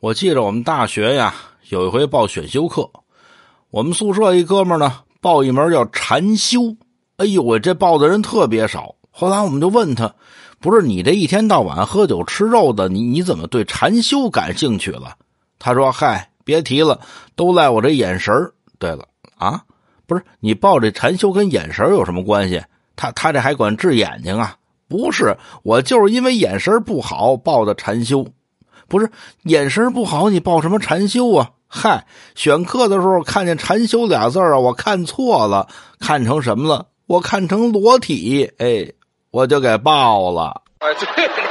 我记着我们大学呀，有一回报选修课，我们宿舍一哥们呢报一门叫禅修。哎呦，我这报的人特别少。后来我们就问他，不是你这一天到晚喝酒吃肉的，你你怎么对禅修感兴趣了？他说：“嗨，别提了，都赖我这眼神对了啊，不是你报这禅修跟眼神有什么关系？他他这还管治眼睛啊？不是，我就是因为眼神不好报的禅修。不是眼神不好，你报什么禅修啊？嗨，选课的时候看见禅修俩字啊，我看错了，看成什么了？我看成裸体，哎，我就给报了。哎，对你的。